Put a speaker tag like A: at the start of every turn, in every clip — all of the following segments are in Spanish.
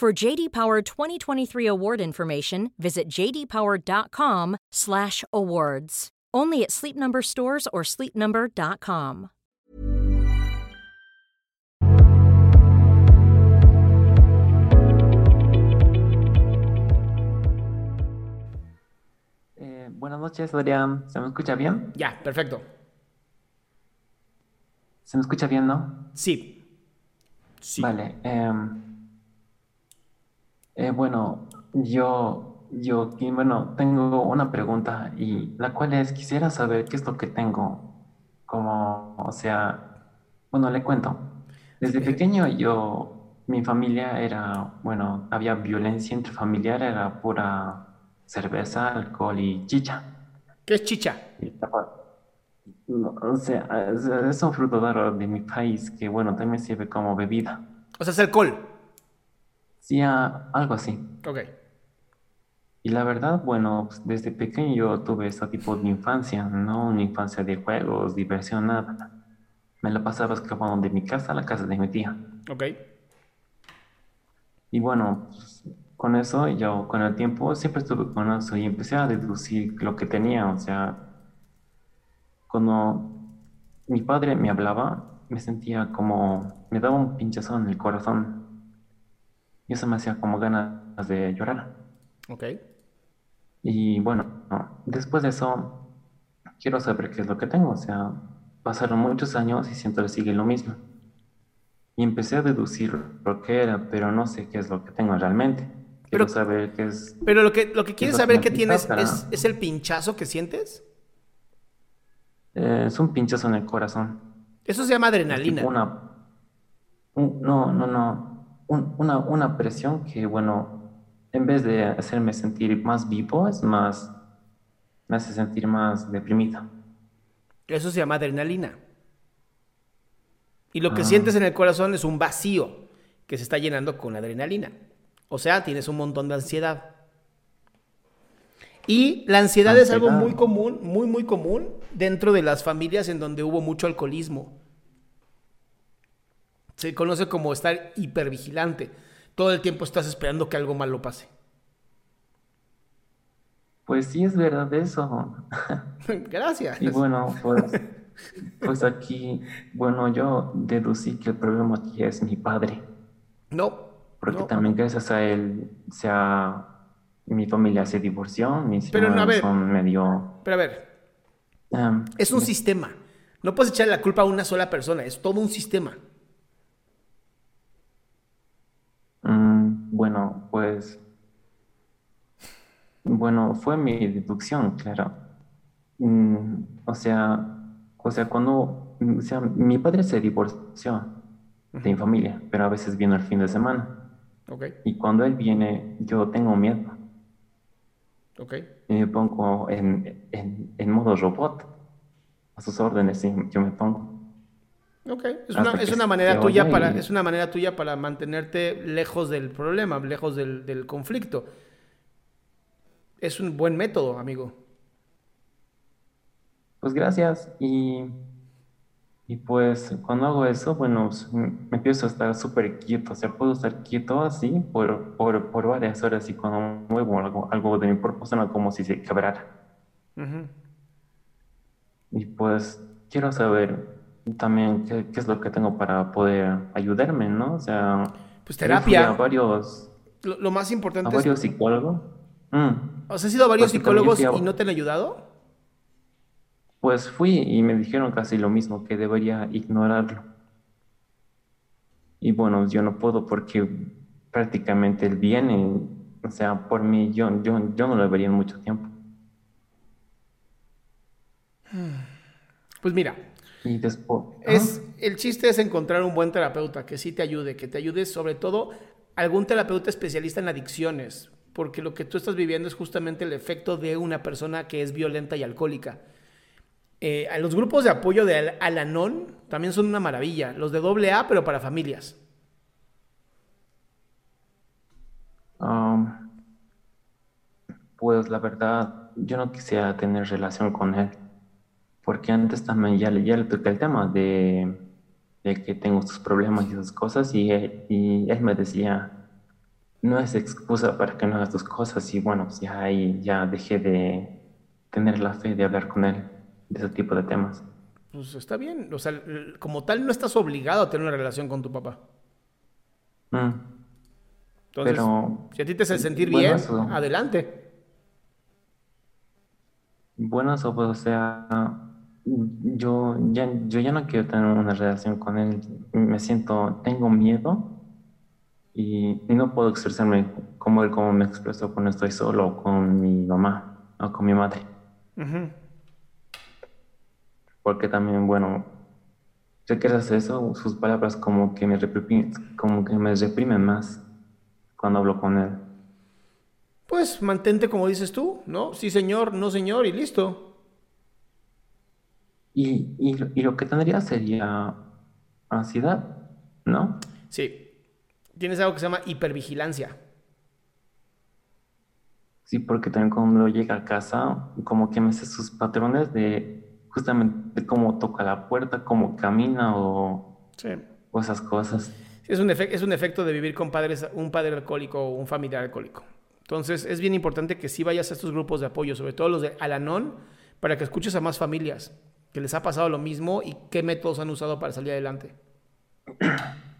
A: For JD Power 2023 award information, visit jdpower.com/awards. Only at Sleep Number stores or sleepnumber.com.
B: Eh, buenas noches, Adrián. ¿Se me escucha bien?
C: Ya, perfecto.
B: ¿Se me escucha bien, no?
C: Sí. Sí.
B: Vale. em, eh, bueno, yo, yo, y bueno, tengo una pregunta y la cual es, quisiera saber qué es lo que tengo. Como, o sea, bueno, le cuento. Desde pequeño yo, mi familia era, bueno, había violencia intrafamiliar, era pura cerveza, alcohol y chicha.
C: ¿Qué es chicha?
B: No, o sea, es, es un fruto raro de mi país que, bueno, también sirve como bebida.
C: O sea, es alcohol.
B: Sí, ah, algo así.
C: Ok.
B: Y la verdad, bueno, pues, desde pequeño yo tuve ese tipo de infancia, no una infancia de juegos, diversión, nada. Me la pasaba escapando de mi casa a la casa de mi tía.
C: Ok.
B: Y bueno, pues, con eso, yo con el tiempo siempre estuve con eso y empecé a deducir lo que tenía. O sea, cuando mi padre me hablaba, me sentía como, me daba un pinchazo en el corazón. Y eso me hacía como ganas de llorar.
C: Ok.
B: Y bueno, no, después de eso, quiero saber qué es lo que tengo. O sea, pasaron muchos años y siento que sigue lo mismo. Y empecé a deducir lo que era, pero no sé qué es lo que tengo realmente. Quiero
C: Pero-
B: saber qué es.
C: Pero lo que, lo que quieres saber que tienes es, es el pinchazo que sientes.
B: eh, es un pinchazo en el corazón.
C: Eso se llama adrenalina.
B: una. un- no, no, no. Un- una, una presión que, bueno, en vez de hacerme sentir más vivo, es más. me hace sentir más deprimido.
C: Eso se llama adrenalina. Y lo que
B: Ah.
C: sientes en el corazón es un vacío que se está llenando con adrenalina. O sea, tienes un montón de ansiedad. Y la ansiedad, es algo
B: Ansiedad.
C: muy común, muy, muy común dentro de las familias en donde hubo mucho alcoholismo. Se conoce como estar hipervigilante. Todo el tiempo estás esperando que algo malo pase.
B: Pues sí, es verdad eso.
C: Gracias.
B: Y bueno, pues, pues aquí, bueno, yo deducí que el problema aquí es mi padre,
C: No.
B: porque
C: no.
B: también gracias a él, o sea, mi familia se divorció, mis
C: Pero, no, a
B: hermanos
C: ver.
B: son medio...
C: Pero a ver,
B: em,
C: es un sistema. No puedes echarle la culpa a una sola persona, es todo un sistema.
B: Pues, bueno, fue mi deducción, claro. Mm, o sea, o sea, cuando, mm, o sea, mi padre se divorció de mi familia, pero a veces vino el fin de semana.
C: Ok,
B: Y cuando él viene, yo tengo miedo.
C: ok.
B: Y me pongo en, en, en modo robot. A sus órdenes, sí, yo me pongo.
C: Ok, es
B: Hasta
C: una, es una manera tuya para,
B: y-
C: es una manera tuya para mantenerte lejos del problema, lejos del, del conflicto. Es un buen método, amigo.
B: Pues gracias. Y, Y pues cuando hago eso, bueno, pues, me empiezo a estar súper quieto, o sea, puedo estar quieto así por, por, por varias horas y cuando muevo algo, algo de mi cuerpo suena como si se quebrara. Y pues quiero saber también qué, qué, es lo que tengo para poder ayudarme, ¿no? O sea,
C: pues terapia.
B: A varios,
C: lo, lo, más importante
B: a varios psicólogos. Mm.
C: ¿O sea, has ido a varios psicólogos a... y no te han ayudado?
B: Pues fui y me dijeron casi lo mismo, que debería ignorarlo. Y bueno, yo no puedo porque prácticamente él viene, o sea, por mí yo, yo, yo no lo vería en mucho tiempo.
C: Pues mira,
B: y después,
C: es, el chiste es encontrar un buen terapeuta que sí te ayude, que te ayude sobre todo algún terapeuta especialista en adicciones, porque lo que tú estás viviendo es justamente el efecto de una persona que es violenta y alcohólica. Eh, los grupos de apoyo de Alanon también son una maravilla. Los de AA, pero para familias.
B: Um, pues la verdad, yo no quisiera tener relación con él. Porque antes también ya, ya le toqué el tema de, de, que tengo estos problemas y esas cosas. Y él, y él me decía, no es excusa para que no hagas tus cosas. Y bueno, pues ya ahí ya dejé de tener la fe de hablar con él de ese tipo de temas.
C: Pues está bien, o sea, como tal no estás obligado a tener una relación con tu papá.
B: Mm.
C: Entonces,
B: Pero,
C: si a ti te hace sentir bien, eso. adelante.
B: Pues, o sea, yo ya, yo ya no quiero tener una relación con él. Me siento, tengo miedo y, y no puedo expresarme como él, como me expreso cuando estoy solo con mi mamá o con mi madre.
C: Uh
B: porque también, bueno, sé que hace eso, sus palabras como que me reprimen, como que me reprimen más cuando hablo con él.
C: Pues mantente como dices tú, ¿no? Sí, señor, no, señor, y listo.
B: Y, y, y lo que tendría sería ansiedad, ¿no?
C: Sí. Tienes algo que se llama hipervigilancia.
B: Sí, porque también cuando llega a casa, como que me hace sus patrones de justamente cómo toca la puerta, cómo camina o, esas cosas.
C: es, un es un efecto de vivir con padres, un padre alcohólico o un familiar alcohólico. Entonces es bien importante que sí vayas a estos grupos de apoyo, sobre todo los de Alanon, para que escuches a más familias que les ha pasado lo mismo y qué métodos han usado para salir adelante.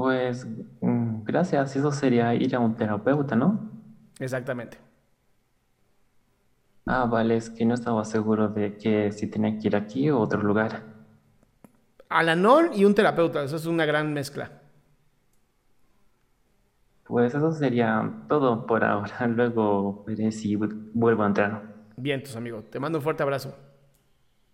B: Pues mm, gracias, eso sería ir a un terapeuta, ¿no?
C: Exactamente.
B: Ah, vale, es que no estaba seguro de que si tenía que ir aquí o otro lugar.
C: Alanón y un terapeuta, eso es una gran mezcla.
B: Pues eso sería todo por ahora. Luego veré si vuelvo a entrar.
C: Bien, tus amigos. Te mando un fuerte abrazo.